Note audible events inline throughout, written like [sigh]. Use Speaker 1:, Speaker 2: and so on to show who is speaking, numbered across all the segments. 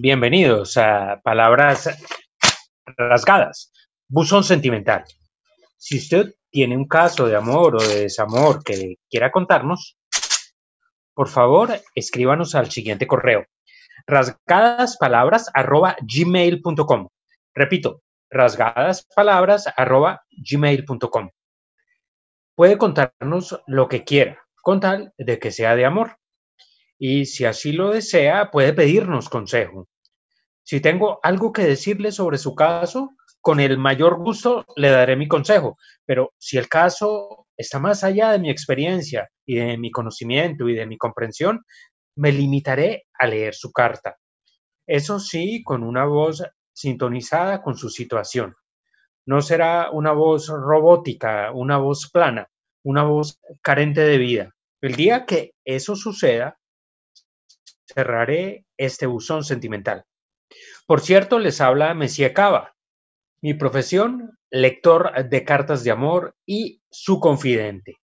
Speaker 1: Bienvenidos a Palabras Rasgadas, Buzón Sentimental. Si usted tiene un caso de amor o de desamor que quiera contarnos, por favor, escríbanos al siguiente correo, rasgadaspalabras.gmail.com. Repito, rasgadaspalabras.gmail.com. Puede contarnos lo que quiera, con tal de que sea de amor y si así lo desea, puede pedirnos consejo. Si tengo algo que decirle sobre su caso, con el mayor gusto le daré mi consejo, pero si el caso está más allá de mi experiencia y de mi conocimiento y de mi comprensión, me limitaré a leer su carta. Eso sí, con una voz sintonizada con su situación. No será una voz robótica, una voz plana, una voz carente de vida. El día que eso suceda, cerraré este buzón sentimental. Por cierto, les habla Mesía Cava. Mi profesión, lector de cartas de amor y su confidente.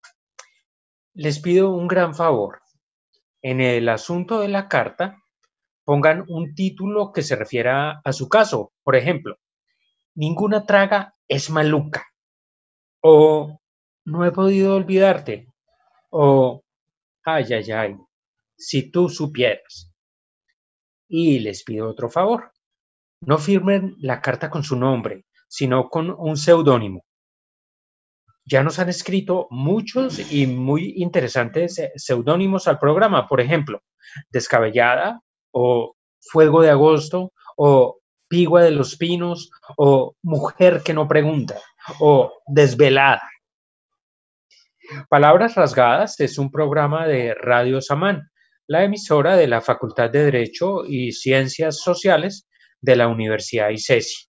Speaker 1: Les pido un gran favor. En el asunto de la carta, pongan un título que se refiera a su caso. Por ejemplo, ninguna traga es maluca. O no he podido olvidarte. O ay, ay, ay, si tú supieras. Y les pido otro favor. No firmen la carta con su nombre, sino con un seudónimo. Ya nos han escrito muchos y muy interesantes eh, seudónimos al programa, por ejemplo, Descabellada o Fuego de Agosto o Pigua de los Pinos o Mujer que no pregunta o Desvelada. Palabras Rasgadas es un programa de Radio Samán la emisora de la Facultad de Derecho y Ciencias Sociales de la Universidad ICESI.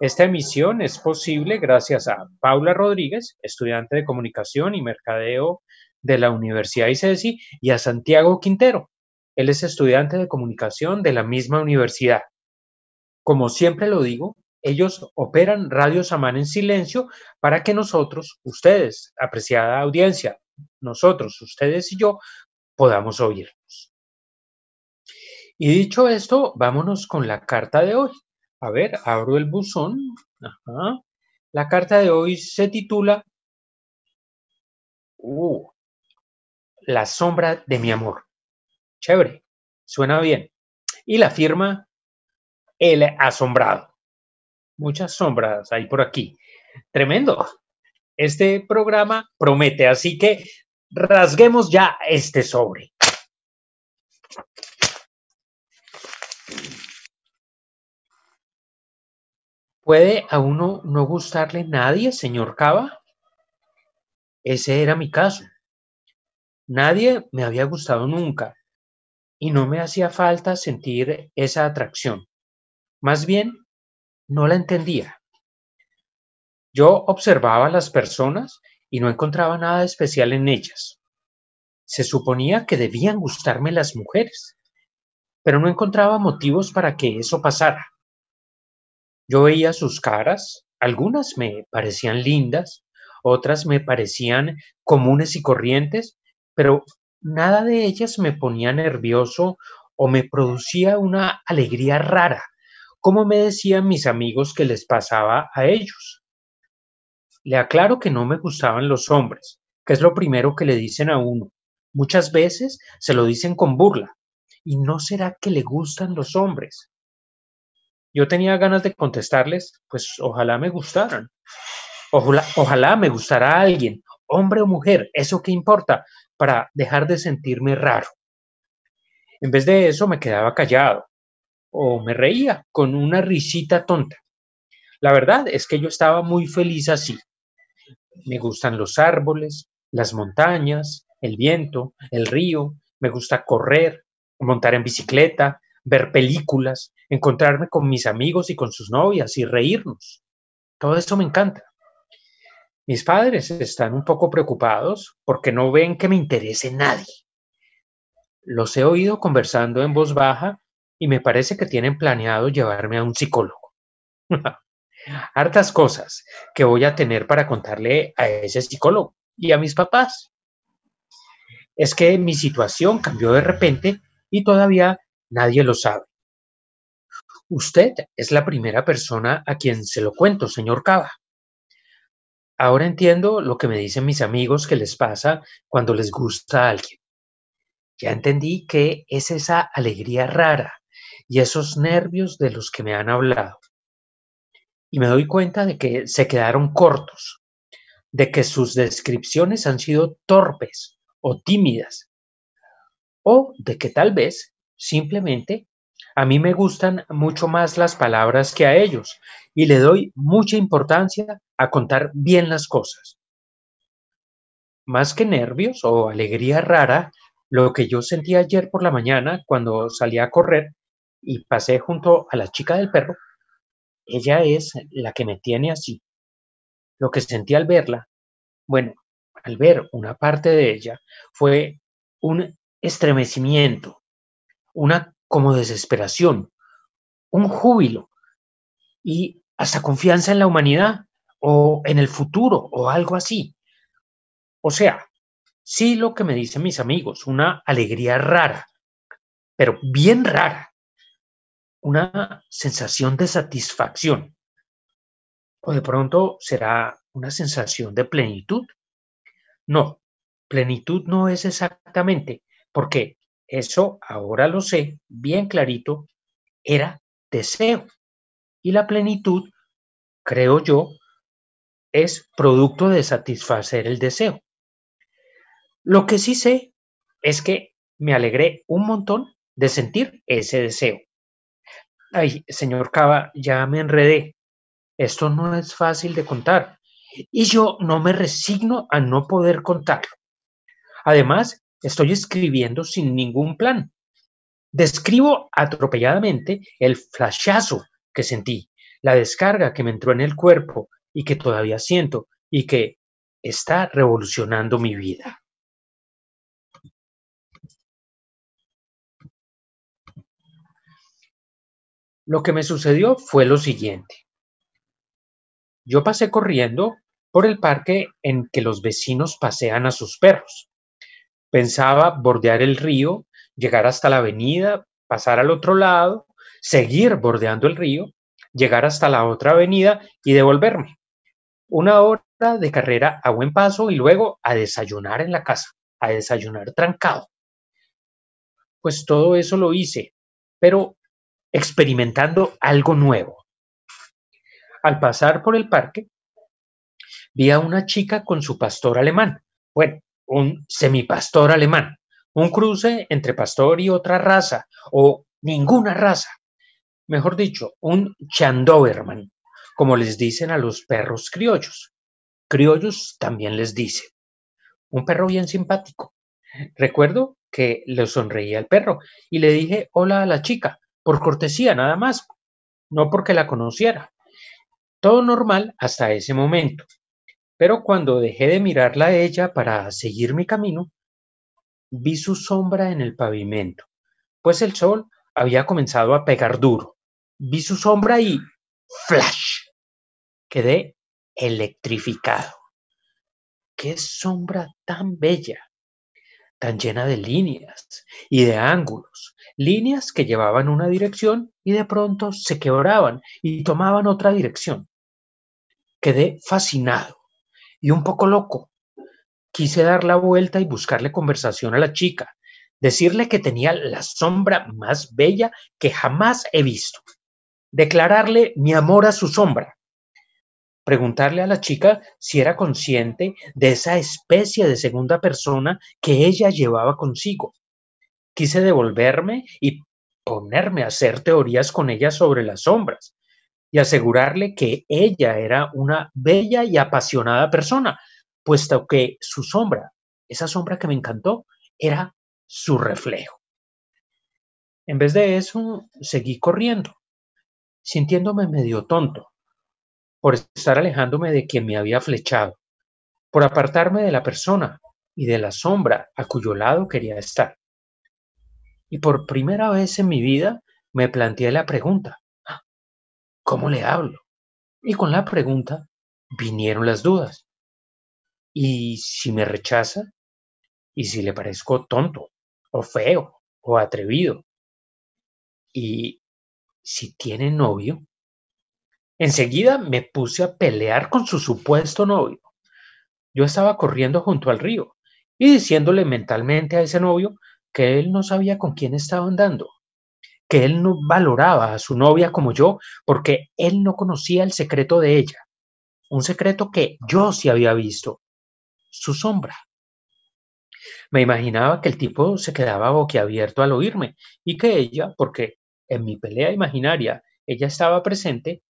Speaker 1: Esta emisión es posible gracias a Paula Rodríguez, estudiante de Comunicación y Mercadeo de la Universidad ICESI, y a Santiago Quintero. Él es estudiante de Comunicación de la misma universidad. Como siempre lo digo, ellos operan Radio Samán en silencio para que nosotros, ustedes, apreciada audiencia, nosotros, ustedes y yo, podamos oírnos. Y dicho esto, vámonos con la carta de hoy. A ver, abro el buzón. La carta de hoy se titula uh, La sombra de mi amor. Chévere, suena bien. Y la firma El Asombrado. Muchas sombras hay por aquí. Tremendo. Este programa promete, así que rasguemos ya este sobre. ¿Puede a uno no gustarle nadie, señor Cava? Ese era mi caso. Nadie me había gustado nunca y no me hacía falta sentir esa atracción. Más bien, no la entendía. Yo observaba a las personas y no encontraba nada especial en ellas. Se suponía que debían gustarme las mujeres, pero no encontraba motivos para que eso pasara. Yo veía sus caras, algunas me parecían lindas, otras me parecían comunes y corrientes, pero nada de ellas me ponía nervioso o me producía una alegría rara, como me decían mis amigos que les pasaba a ellos. Le aclaro que no me gustaban los hombres, que es lo primero que le dicen a uno. Muchas veces se lo dicen con burla. ¿Y no será que le gustan los hombres? Yo tenía ganas de contestarles, pues ojalá me gustaran. Ojalá, ojalá me gustara alguien, hombre o mujer, eso qué importa, para dejar de sentirme raro. En vez de eso me quedaba callado o me reía con una risita tonta. La verdad es que yo estaba muy feliz así. Me gustan los árboles, las montañas, el viento, el río. Me gusta correr, montar en bicicleta, ver películas, encontrarme con mis amigos y con sus novias y reírnos. Todo esto me encanta. Mis padres están un poco preocupados porque no ven que me interese nadie. Los he oído conversando en voz baja y me parece que tienen planeado llevarme a un psicólogo. [laughs] hartas cosas que voy a tener para contarle a ese psicólogo y a mis papás. Es que mi situación cambió de repente y todavía nadie lo sabe. Usted es la primera persona a quien se lo cuento, señor Cava. Ahora entiendo lo que me dicen mis amigos que les pasa cuando les gusta alguien. Ya entendí que es esa alegría rara y esos nervios de los que me han hablado. Y me doy cuenta de que se quedaron cortos, de que sus descripciones han sido torpes o tímidas, o de que tal vez simplemente a mí me gustan mucho más las palabras que a ellos y le doy mucha importancia a contar bien las cosas. Más que nervios o alegría rara, lo que yo sentí ayer por la mañana cuando salí a correr y pasé junto a la chica del perro, ella es la que me tiene así. Lo que sentí al verla, bueno, al ver una parte de ella, fue un estremecimiento, una como desesperación, un júbilo y hasta confianza en la humanidad o en el futuro o algo así. O sea, sí lo que me dicen mis amigos, una alegría rara, pero bien rara, una sensación de satisfacción. O de pronto será una sensación de plenitud. No, plenitud no es exactamente, porque eso ahora lo sé bien clarito, era deseo. Y la plenitud, creo yo, es producto de satisfacer el deseo. Lo que sí sé es que me alegré un montón de sentir ese deseo. Ay, señor Cava, ya me enredé. Esto no es fácil de contar y yo no me resigno a no poder contarlo. Además, Estoy escribiendo sin ningún plan. Describo atropelladamente el flashazo que sentí, la descarga que me entró en el cuerpo y que todavía siento y que está revolucionando mi vida. Lo que me sucedió fue lo siguiente. Yo pasé corriendo por el parque en que los vecinos pasean a sus perros. Pensaba bordear el río, llegar hasta la avenida, pasar al otro lado, seguir bordeando el río, llegar hasta la otra avenida y devolverme. Una hora de carrera a buen paso y luego a desayunar en la casa, a desayunar trancado. Pues todo eso lo hice, pero experimentando algo nuevo. Al pasar por el parque, vi a una chica con su pastor alemán. Bueno, un semipastor alemán, un cruce entre pastor y otra raza, o ninguna raza. Mejor dicho, un Chandoberman, como les dicen a los perros criollos. Criollos también les dice. Un perro bien simpático. Recuerdo que le sonreía al perro y le dije hola a la chica, por cortesía nada más, no porque la conociera. Todo normal hasta ese momento. Pero cuando dejé de mirarla a ella para seguir mi camino, vi su sombra en el pavimento, pues el sol había comenzado a pegar duro. Vi su sombra y ¡flash! Quedé electrificado. ¡Qué sombra tan bella! tan llena de líneas y de ángulos, líneas que llevaban una dirección y de pronto se quebraban y tomaban otra dirección. Quedé fascinado y un poco loco. Quise dar la vuelta y buscarle conversación a la chica, decirle que tenía la sombra más bella que jamás he visto, declararle mi amor a su sombra, preguntarle a la chica si era consciente de esa especie de segunda persona que ella llevaba consigo. Quise devolverme y ponerme a hacer teorías con ella sobre las sombras, y asegurarle que ella era una bella y apasionada persona, puesto que su sombra, esa sombra que me encantó, era su reflejo. En vez de eso, seguí corriendo, sintiéndome medio tonto, por estar alejándome de quien me había flechado, por apartarme de la persona y de la sombra a cuyo lado quería estar. Y por primera vez en mi vida me planteé la pregunta, ¿Cómo le hablo? Y con la pregunta vinieron las dudas. ¿Y si me rechaza? ¿Y si le parezco tonto, o feo, o atrevido? ¿Y si tiene novio? Enseguida me puse a pelear con su supuesto novio. Yo estaba corriendo junto al río y diciéndole mentalmente a ese novio que él no sabía con quién estaba andando, que él no valoraba a su novia como yo porque él no conocía el secreto de ella, un secreto que yo sí había visto, su sombra. Me imaginaba que el tipo se quedaba boquiabierto al oírme y que ella, porque en mi pelea imaginaria ella estaba presente,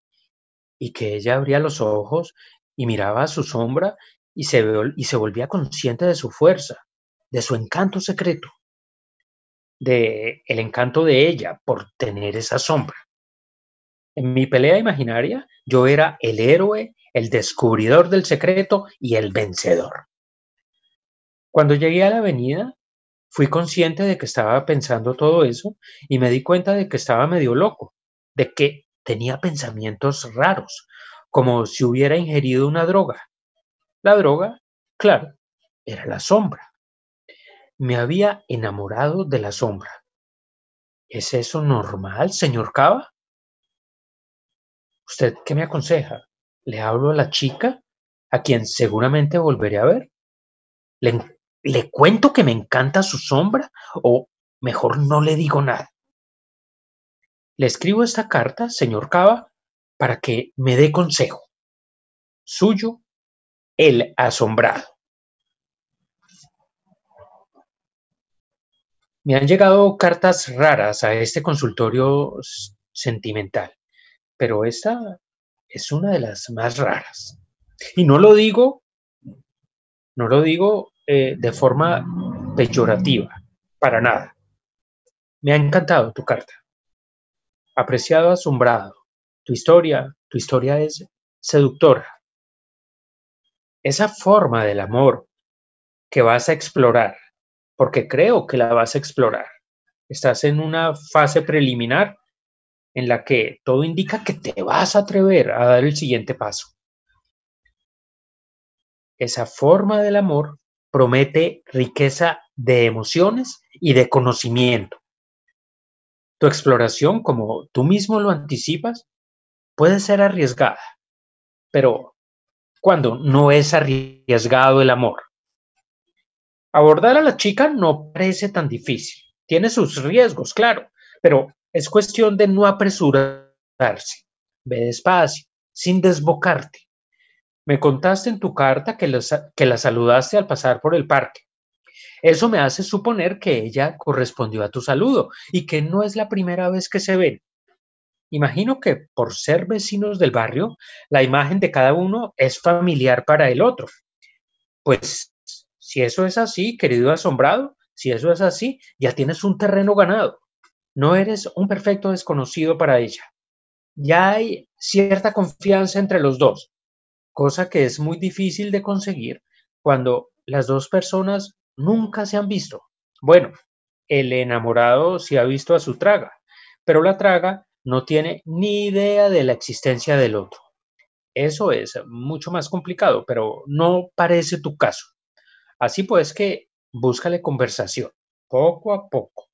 Speaker 1: y que ella abría los ojos y miraba a su sombra y se, y se volvía consciente de su fuerza, de su encanto secreto, de el encanto de ella por tener esa sombra. En mi pelea imaginaria, yo era el héroe, el descubridor del secreto y el vencedor. Cuando llegué a la avenida, fui consciente de que estaba pensando todo eso y me di cuenta de que estaba medio loco, de que tenía pensamientos raros, como si hubiera ingerido una droga. La droga, claro, era la sombra. Me había enamorado de la sombra. ¿Es eso normal, señor Cava? ¿Usted qué me aconseja? ¿Le hablo a la chica, a quien seguramente volveré a ver? ¿Le, ¿Le cuento que me encanta su sombra o mejor no le digo nada? Le escribo esta carta, señor Cava, para que me dé consejo. Suyo, el asombrado. Me han llegado cartas raras a este consultorio sentimental, pero esta es una de las más raras. Y no lo digo, no lo digo eh, de forma peyorativa, para nada. Me ha encantado tu carta. Apreciado asombrado, tu historia, tu historia es seductora. Esa forma del amor que vas a explorar, porque creo que la vas a explorar. Estás en una fase preliminar en la que todo indica que te vas a atrever a dar el siguiente paso. Esa forma del amor promete riqueza de emociones y de conocimiento. Tu exploración, como tú mismo lo anticipas, puede ser arriesgada, pero cuando no es arriesgado el amor. Abordar a la chica no parece tan difícil. Tiene sus riesgos, claro, pero es cuestión de no apresurarse. Ve despacio, sin desbocarte. Me contaste en tu carta que, que la saludaste al pasar por el parque. Eso me hace suponer que ella correspondió a tu saludo y que no es la primera vez que se ven. Imagino que por ser vecinos del barrio, la imagen de cada uno es familiar para el otro. Pues si eso es así, querido asombrado, si eso es así, ya tienes un terreno ganado. No eres un perfecto desconocido para ella. Ya hay cierta confianza entre los dos, cosa que es muy difícil de conseguir cuando las dos personas nunca se han visto. Bueno, el enamorado sí ha visto a su traga, pero la traga no tiene ni idea de la existencia del otro. Eso es mucho más complicado, pero no parece tu caso. Así pues que búscale conversación, poco a poco.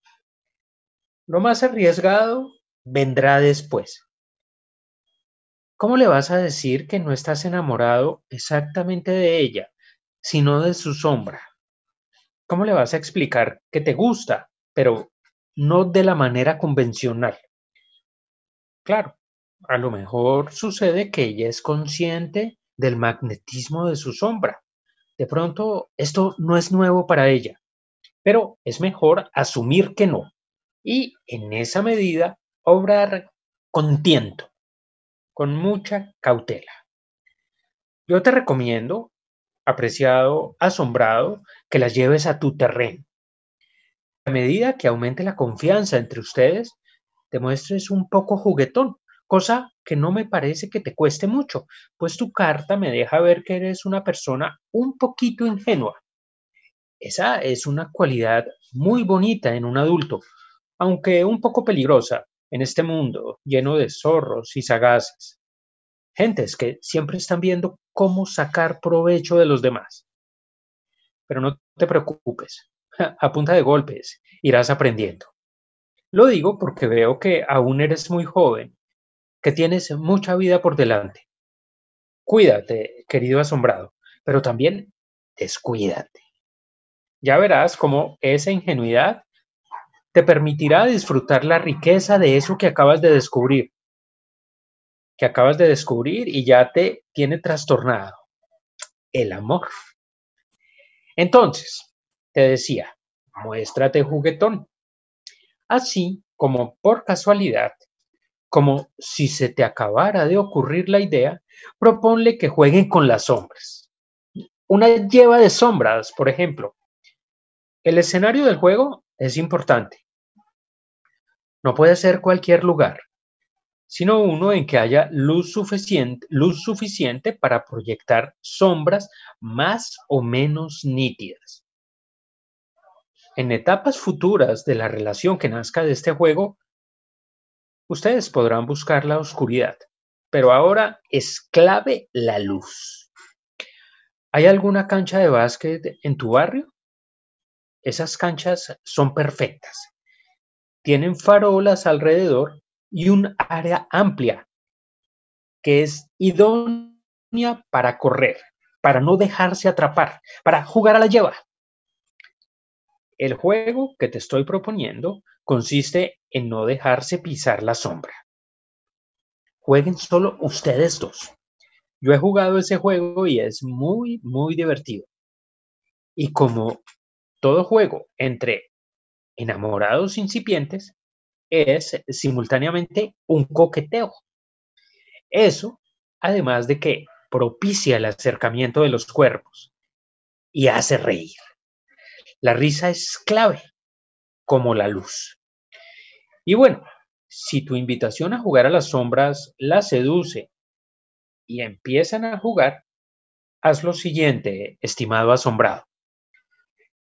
Speaker 1: Lo más arriesgado vendrá después. ¿Cómo le vas a decir que no estás enamorado exactamente de ella, sino de su sombra? ¿Cómo le vas a explicar que te gusta, pero no de la manera convencional? Claro, a lo mejor sucede que ella es consciente del magnetismo de su sombra. De pronto, esto no es nuevo para ella, pero es mejor asumir que no y en esa medida obrar con tiento, con mucha cautela. Yo te recomiendo apreciado, asombrado, que las lleves a tu terreno. A medida que aumente la confianza entre ustedes, te muestres un poco juguetón, cosa que no me parece que te cueste mucho, pues tu carta me deja ver que eres una persona un poquito ingenua. Esa es una cualidad muy bonita en un adulto, aunque un poco peligrosa en este mundo lleno de zorros y sagaces gentes que siempre están viendo cómo sacar provecho de los demás. Pero no te preocupes, [laughs] a punta de golpes irás aprendiendo. Lo digo porque veo que aún eres muy joven, que tienes mucha vida por delante. Cuídate, querido asombrado, pero también descuídate. Ya verás cómo esa ingenuidad te permitirá disfrutar la riqueza de eso que acabas de descubrir, que acabas de descubrir y ya te tiene trastornado, el amor. Entonces, te decía, muéstrate juguetón. Así como por casualidad, como si se te acabara de ocurrir la idea, proponle que jueguen con las sombras. Una lleva de sombras, por ejemplo. El escenario del juego es importante. No puede ser cualquier lugar, sino uno en que haya luz suficiente, luz suficiente para proyectar sombras más o menos nítidas. En etapas futuras de la relación que nazca de este juego, ustedes podrán buscar la oscuridad, pero ahora es clave la luz. ¿Hay alguna cancha de básquet en tu barrio? Esas canchas son perfectas tienen farolas alrededor y un área amplia que es idónea para correr, para no dejarse atrapar, para jugar a la lleva. El juego que te estoy proponiendo consiste en no dejarse pisar la sombra. Jueguen solo ustedes dos. Yo he jugado ese juego y es muy, muy divertido. Y como todo juego entre enamorados incipientes es simultáneamente un coqueteo. Eso, además de que propicia el acercamiento de los cuerpos y hace reír. La risa es clave, como la luz. Y bueno, si tu invitación a jugar a las sombras la seduce y empiezan a jugar, haz lo siguiente, estimado asombrado.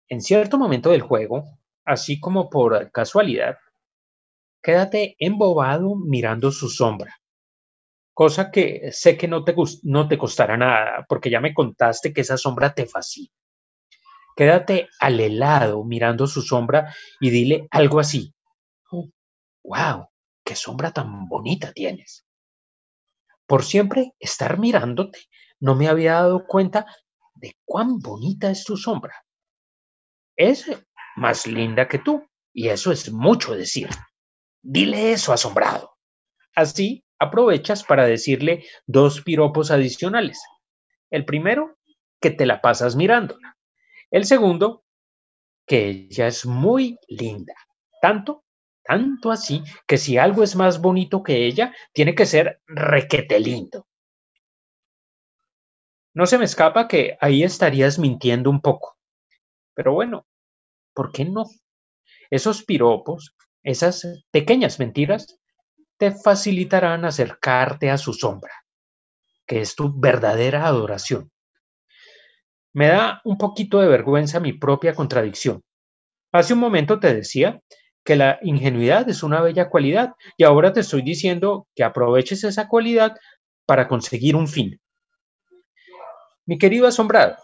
Speaker 1: En cierto momento del juego, así como por casualidad, quédate embobado mirando su sombra. Cosa que sé que no te, no te costará nada, porque ya me contaste que esa sombra te fascina. Quédate al helado mirando su sombra y dile algo así. ¡Wow! ¡Qué sombra tan bonita tienes! Por siempre estar mirándote, no me había dado cuenta de cuán bonita es tu sombra. Es más linda que tú. Y eso es mucho decir. Dile eso asombrado. Así aprovechas para decirle dos piropos adicionales. El primero, que te la pasas mirándola. El segundo, que ella es muy linda. Tanto, tanto así que si algo es más bonito que ella, tiene que ser requete lindo. No se me escapa que ahí estarías mintiendo un poco. Pero bueno, ¿Por qué no? Esos piropos, esas pequeñas mentiras, te facilitarán acercarte a su sombra, que es tu verdadera adoración. Me da un poquito de vergüenza mi propia contradicción. Hace un momento te decía que la ingenuidad es una bella cualidad y ahora te estoy diciendo que aproveches esa cualidad para conseguir un fin. Mi querido asombrado,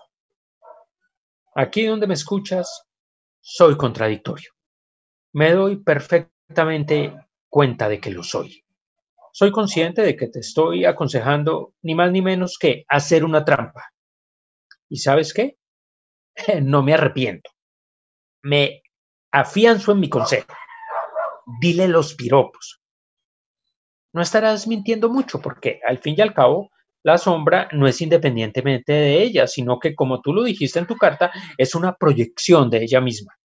Speaker 1: aquí donde me escuchas, soy contradictorio. Me doy perfectamente cuenta de que lo soy. Soy consciente de que te estoy aconsejando ni más ni menos que hacer una trampa. ¿Y sabes qué? [laughs] No me arrepiento. Me afianzo en mi consejo. Dile los piropos. No estarás mintiendo mucho porque al fin y al cabo la sombra no es independientemente de ella, sino que, como tú lo dijiste en tu carta, es una proyección de ella misma.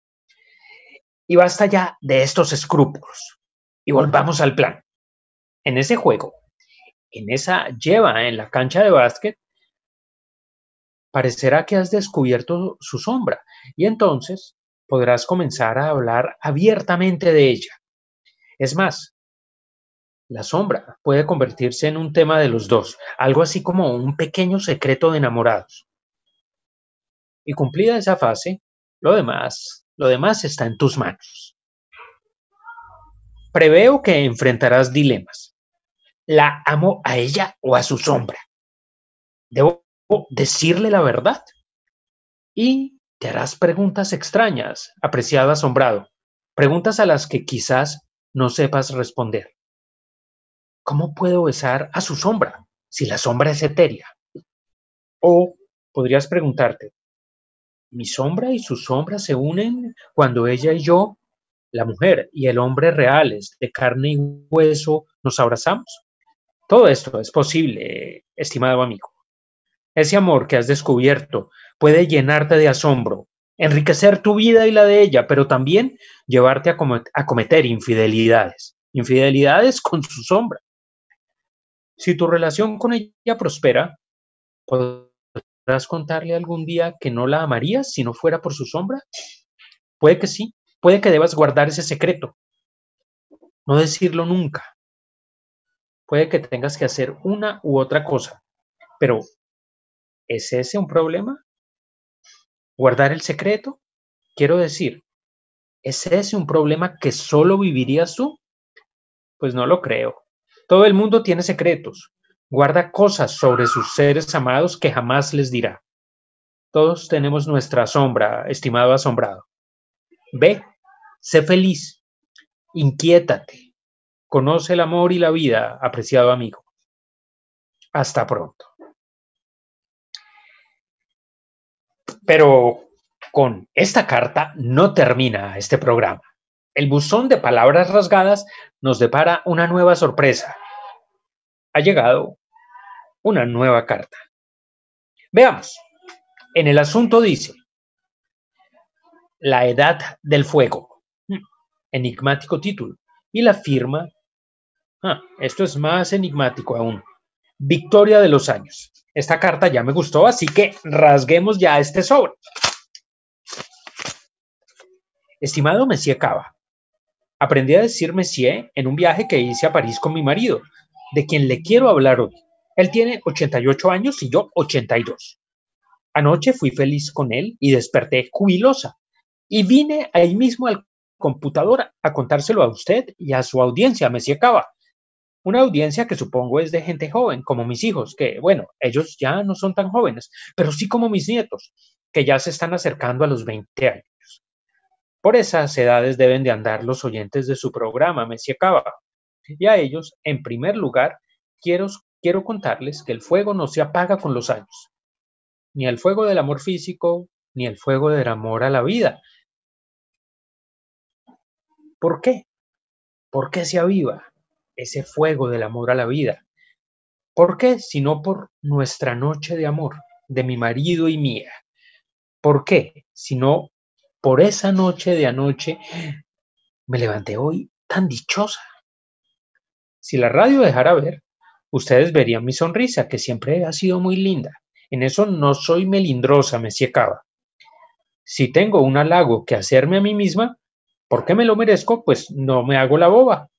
Speaker 1: Y basta ya de estos escrúpulos. Y volvamos al plan. En ese juego, en esa lleva en la cancha de básquet, parecerá que has descubierto su sombra y entonces podrás comenzar a hablar abiertamente de ella. Es más, la sombra puede convertirse en un tema de los dos, algo así como un pequeño secreto de enamorados. Y cumplida esa fase, lo demás, lo demás está en tus manos. Preveo que enfrentarás dilemas. ¿La amo a ella o a su sombra? ¿Debo decirle la verdad? Y te harás preguntas extrañas, apreciado asombrado. Preguntas a las que quizás no sepas responder. ¿Cómo puedo besar a su sombra si la sombra es etérea? O podrías preguntarte, ¿mi sombra y su sombra se unen cuando ella y yo, la mujer y el hombre reales, de carne y hueso, nos abrazamos? Todo esto es posible, estimado amigo. Ese amor que has descubierto puede llenarte de asombro, enriquecer tu vida y la de ella, pero también llevarte a, cometer infidelidades, infidelidades con su sombra. Si tu relación con ella prospera, ¿podrás contarle algún día que no la amarías si no fuera por su sombra? Puede que sí, puede que debas guardar ese secreto, no decirlo nunca. Puede que tengas que hacer una u otra cosa, pero ¿es ese un problema? ¿Guardar el secreto? Quiero decir, ¿es ese un problema que solo vivirías tú? Pues no lo creo. Todo el mundo tiene secretos. Guarda cosas sobre sus seres amados que jamás les dirá. Todos tenemos nuestra sombra, estimado asombrado. Ve, sé feliz, inquiétate, conoce el amor y la vida, apreciado amigo. Hasta pronto. Pero con esta carta no termina este programa. El buzón de palabras rasgadas nos depara una nueva sorpresa. Ha llegado una nueva carta. Veamos. En el asunto dice, La Edad del Fuego. Enigmático título. Y la firma, ah, esto es más enigmático aún, Victoria de los Años. Esta carta ya me gustó, así que rasguemos ya este sobre. Estimado Monsieur Cava, aprendí a decir Monsieur en un viaje que hice a París con mi marido, de quien le quiero hablar hoy. Él tiene 88 años y yo 82. Anoche fui feliz con él y desperté jubilosa. Y vine ahí mismo al computador a contárselo a usted y a su audiencia, Monsieur Cava. Una audiencia que supongo es de gente joven, como mis hijos, que, bueno, ellos ya no son tan jóvenes, pero sí como mis nietos, que ya se están acercando a los 20 años. Por esas edades deben de andar los oyentes de su programa, Messi Cava. Y a ellos, en primer lugar, quiero, quiero contarles que el fuego no se apaga con los años. Ni el fuego del amor físico, ni el fuego del amor a la vida. ¿Por qué? ¿Por qué se aviva? Ese fuego del amor a la vida. ¿Por qué? Sino por nuestra noche de amor, de mi marido y mía. ¿Por qué? Sino por esa noche de anoche me levanté hoy tan dichosa. Si la radio dejara ver, ustedes verían mi sonrisa, que siempre ha sido muy linda. En eso no soy melindrosa, me Cava. Si tengo un halago que hacerme a mí misma, ¿por qué me lo merezco? Pues no me hago la boba.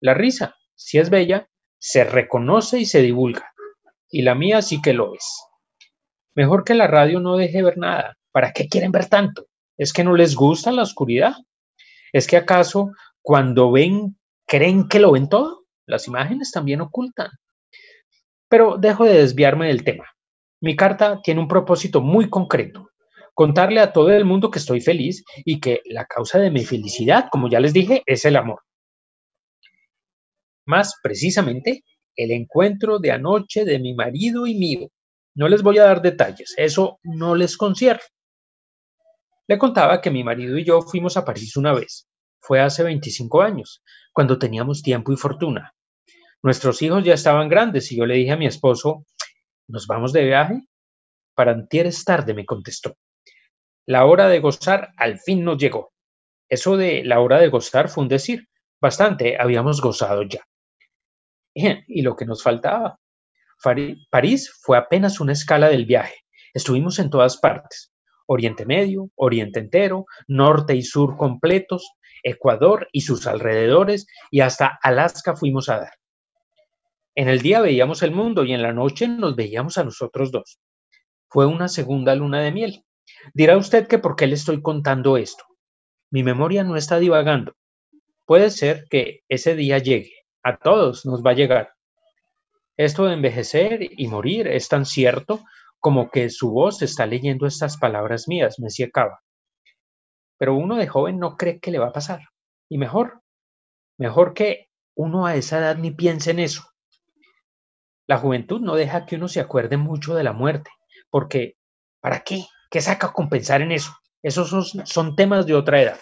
Speaker 1: La risa, si es bella, se reconoce y se divulga, y la mía sí que lo es. Mejor que la radio no deje ver nada. ¿Para qué quieren ver tanto? ¿Es que no les gusta la oscuridad? ¿Es que acaso cuando ven creen que lo ven todo? Las imágenes también ocultan. Pero dejo de desviarme del tema. Mi carta tiene un propósito muy concreto. Contarle a todo el mundo que estoy feliz y que la causa de mi felicidad, como ya les dije, es el amor. Más precisamente, el encuentro de anoche de mi marido y mío. No les voy a dar detalles, eso no les concierne. Le contaba que mi marido y yo fuimos a París una vez. Fue hace 25 años, cuando teníamos tiempo y fortuna. Nuestros hijos ya estaban grandes y yo le dije a mi esposo, ¿nos vamos de viaje? Para antier es tarde, me contestó. La hora de gozar al fin nos llegó. Eso de la hora de gozar fue un decir. Bastante habíamos gozado ya. [laughs] Y lo que nos faltaba. París fue apenas una escala del viaje. Estuvimos en todas partes. Oriente Medio, Oriente entero, Norte y Sur completos, Ecuador y sus alrededores y hasta Alaska fuimos a dar. En el día veíamos el mundo y en la noche nos veíamos a nosotros dos. Fue una segunda luna de miel. Dirá usted que por qué le estoy contando esto. Mi memoria no está divagando. Puede ser que ese día llegue, a todos nos va a llegar. Esto de envejecer y morir es tan cierto como que su voz está leyendo estas palabras mías, Messi Cava. pero uno de joven no cree que le va a pasar. Y mejor, mejor que uno a esa edad ni piense en eso. La juventud no deja que uno se acuerde mucho de la muerte, porque ¿para qué? ¿Qué saca con pensar en eso? Esos son temas de otra edad.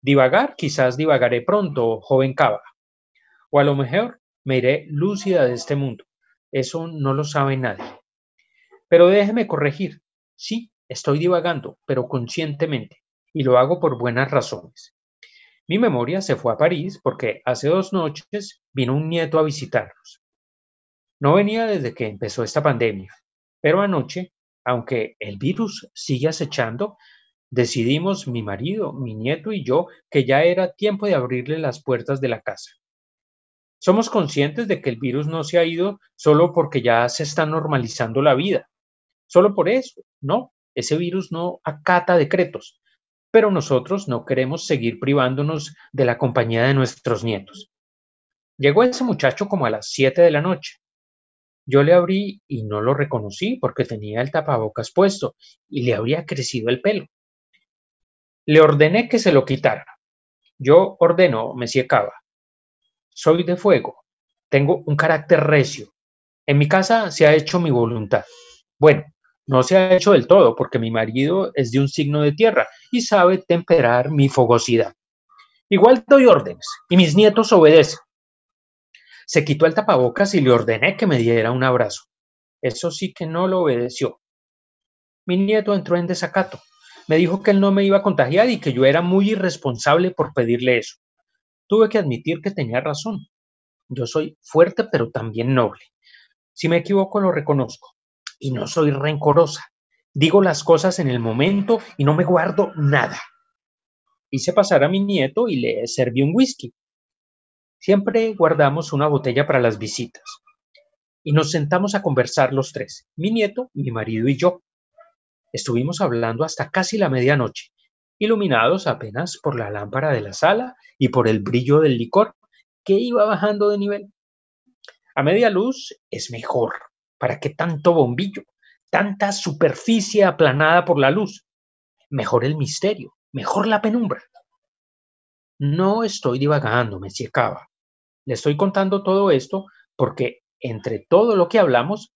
Speaker 1: Divagar, quizás divagaré pronto, joven cava. O a lo mejor me iré lúcida de este mundo. Eso no lo sabe nadie. Pero déjeme corregir. Sí, estoy divagando, pero conscientemente, y lo hago por buenas razones. Mi memoria se fue a París porque hace dos noches vino un nieto a visitarnos. No venía desde que empezó esta pandemia, pero anoche, aunque el virus sigue acechando, decidimos mi marido, mi nieto y yo que ya era tiempo de abrirle las puertas de la casa. Somos conscientes de que el virus no se ha ido solo porque ya se está normalizando la vida. Solo por eso, no, ese virus no acata decretos, pero nosotros no queremos seguir privándonos de la compañía de nuestros nietos. Llegó ese muchacho como a las 7 de la noche. Yo le abrí y no lo reconocí porque tenía el tapabocas puesto y le habría crecido el pelo. Le ordené que se lo quitara. Yo ordeno, Messie Cava. Soy de fuego. Tengo un carácter recio. En mi casa se ha hecho mi voluntad. Bueno, no se ha hecho del todo porque mi marido es de un signo de tierra y sabe temperar mi fogosidad. Igual doy órdenes y mis nietos obedecen. Se quitó el tapabocas y le ordené que me diera un abrazo. Eso sí que no lo obedeció. Mi nieto entró en desacato. Me dijo que él no me iba a contagiar y que yo era muy irresponsable por pedirle eso. Tuve que admitir que tenía razón. Yo soy fuerte pero también noble. Si me equivoco lo reconozco y no soy rencorosa. Digo las cosas en el momento y no me guardo nada. Hice pasar a mi nieto y le serví un whisky. Siempre guardamos una botella para las visitas. Y nos sentamos a conversar los tres, mi nieto, mi marido y yo. Estuvimos hablando hasta casi la medianoche, iluminados apenas por la lámpara de la sala y por el brillo del licor que iba bajando de nivel. A media luz es mejor, ¿Para qué tanto bombillo? Tanta superficie aplanada por la luz. Mejor el misterio, mejor la penumbra. No estoy divagando, me Cava. Le estoy contando todo esto porque entre todo lo que hablamos,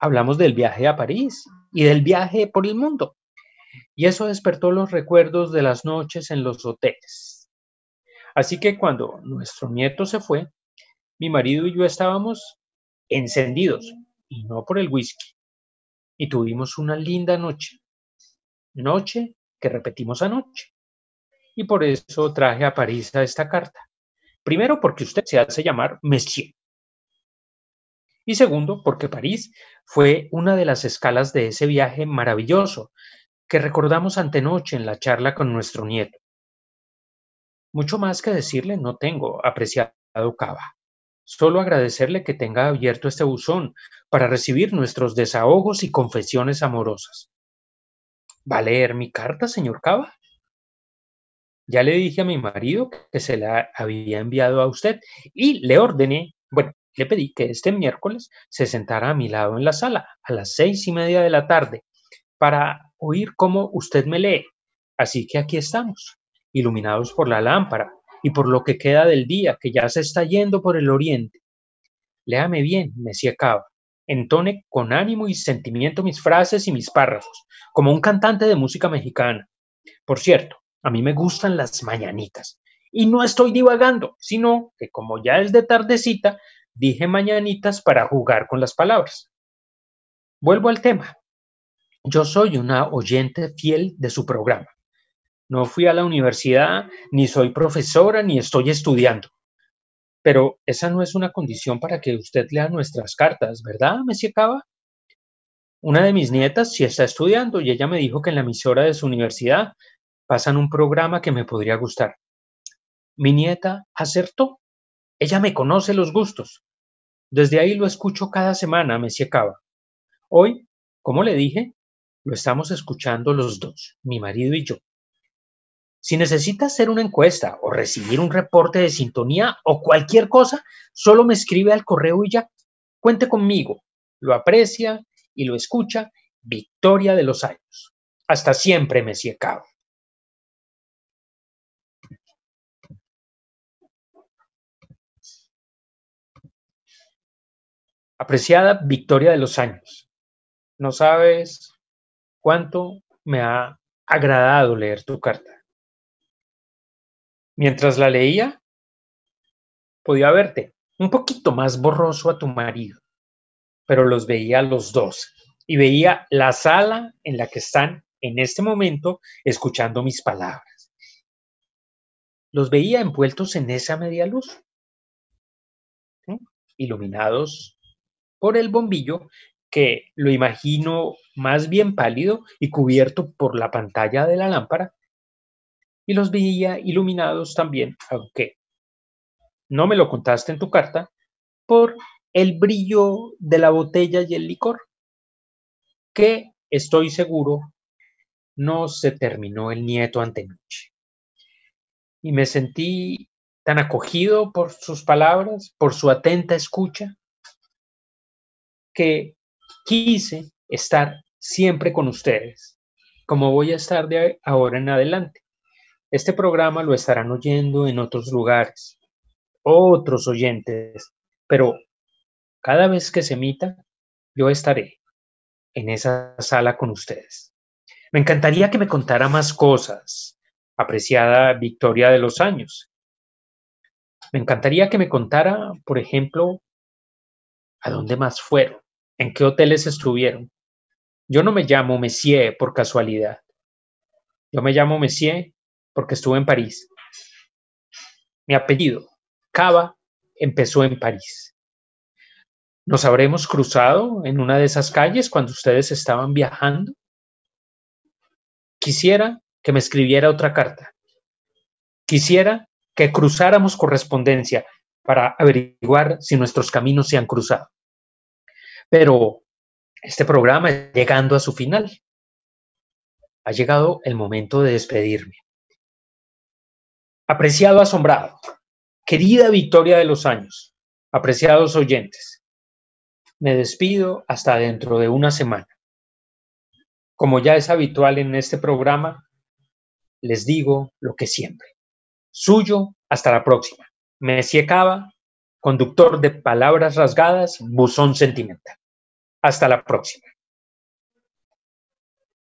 Speaker 1: hablamos del viaje a París y del viaje por el mundo. Y eso despertó los recuerdos de las noches en los hoteles. Así que cuando nuestro nieto se fue, mi marido y yo estábamos encendidos, y no por el whisky. Y tuvimos una linda noche. Noche que repetimos anoche. Y por eso traje a París a esta carta. Primero, porque usted se hace llamar Monsieur. Y segundo, porque París fue una de las escalas de ese viaje maravilloso que recordamos antenoche en la charla con nuestro nieto. Mucho más que decirle no tengo, apreciado Cava. Solo agradecerle que tenga abierto este buzón para recibir nuestros desahogos y confesiones amorosas. ¿Va a leer mi carta, señor Cava? Ya le dije a mi marido que se la había enviado a usted y le ordené, bueno, le pedí que este miércoles se sentara a mi lado en la sala a las seis y media de la tarde para oír cómo usted me lee. Así que aquí estamos, iluminados por la lámpara, y por lo que queda del día que ya se está yendo por el oriente. Léame bien, Messie Cava. Entone con ánimo y sentimiento mis frases y mis párrafos, como un cantante de música mexicana. Por cierto, a mí me gustan las mañanitas. Y no estoy divagando, sino que como ya es de tardecita, dije mañanitas para jugar con las palabras. Vuelvo al tema. Yo soy una oyente fiel de su programa. No fui a la universidad, ni soy profesora, ni estoy estudiando. Pero esa no es una condición para que usted lea nuestras cartas, ¿verdad, Messi Cava? Una de mis nietas sí está estudiando y ella me dijo que en la emisora de su universidad pasan un programa que me podría gustar. Mi nieta acertó. Ella me conoce los gustos. Desde ahí lo escucho cada semana, Messi Cava. Hoy, como le dije, lo estamos escuchando los dos, mi marido y yo. Si necesitas hacer una encuesta o recibir un reporte de sintonía o cualquier cosa, solo me escribe al correo y ya. Cuente conmigo. Lo aprecia y lo escucha Victoria de los Años. Hasta siempre, Messi Cabo. Apreciada Victoria de los Años, no sabes cuánto me ha agradado leer tu carta. Mientras la leía, podía verte un poquito más borroso a tu marido, pero los veía a los dos y veía la sala en la que están en este momento escuchando mis palabras. Los veía envueltos en esa media luz, iluminados por el bombillo que lo imagino más bien pálido y cubierto por la pantalla de la lámpara, y los veía iluminados también, aunque no me lo contaste en tu carta, por el brillo de la botella y el licor, que estoy seguro no se terminó el nieto antenoche. Y me sentí tan acogido por sus palabras, por su atenta escucha, que quise estar siempre con ustedes, como voy a estar de ahora en adelante. Este programa lo estarán oyendo en otros lugares, otros oyentes, pero cada vez que se emita, yo estaré en esa sala con ustedes. Me encantaría que me contara más cosas, apreciada Victoria de los Años. Me encantaría que me contara, por ejemplo, a dónde más fueron, ¿En qué hoteles estuvieron? Yo no me llamo Messier por casualidad. Yo me llamo Messier porque estuve en París. Mi apellido, Cava, empezó en París. ¿Nos habremos cruzado en una de esas calles cuando ustedes estaban viajando? Quisiera que me escribiera otra carta. Quisiera que cruzáramos correspondencia para averiguar si nuestros caminos se han cruzado. Pero este programa llegando a su final. Ha llegado el momento de despedirme. Apreciado asombrado, querida Victoria de los Años, apreciados oyentes, me despido hasta dentro de una semana. Como ya es habitual en este programa, les digo lo que siempre. Suyo, hasta la próxima. Messi Cava, conductor de Palabras Rasgadas, Buzón Sentimental. Hasta la próxima.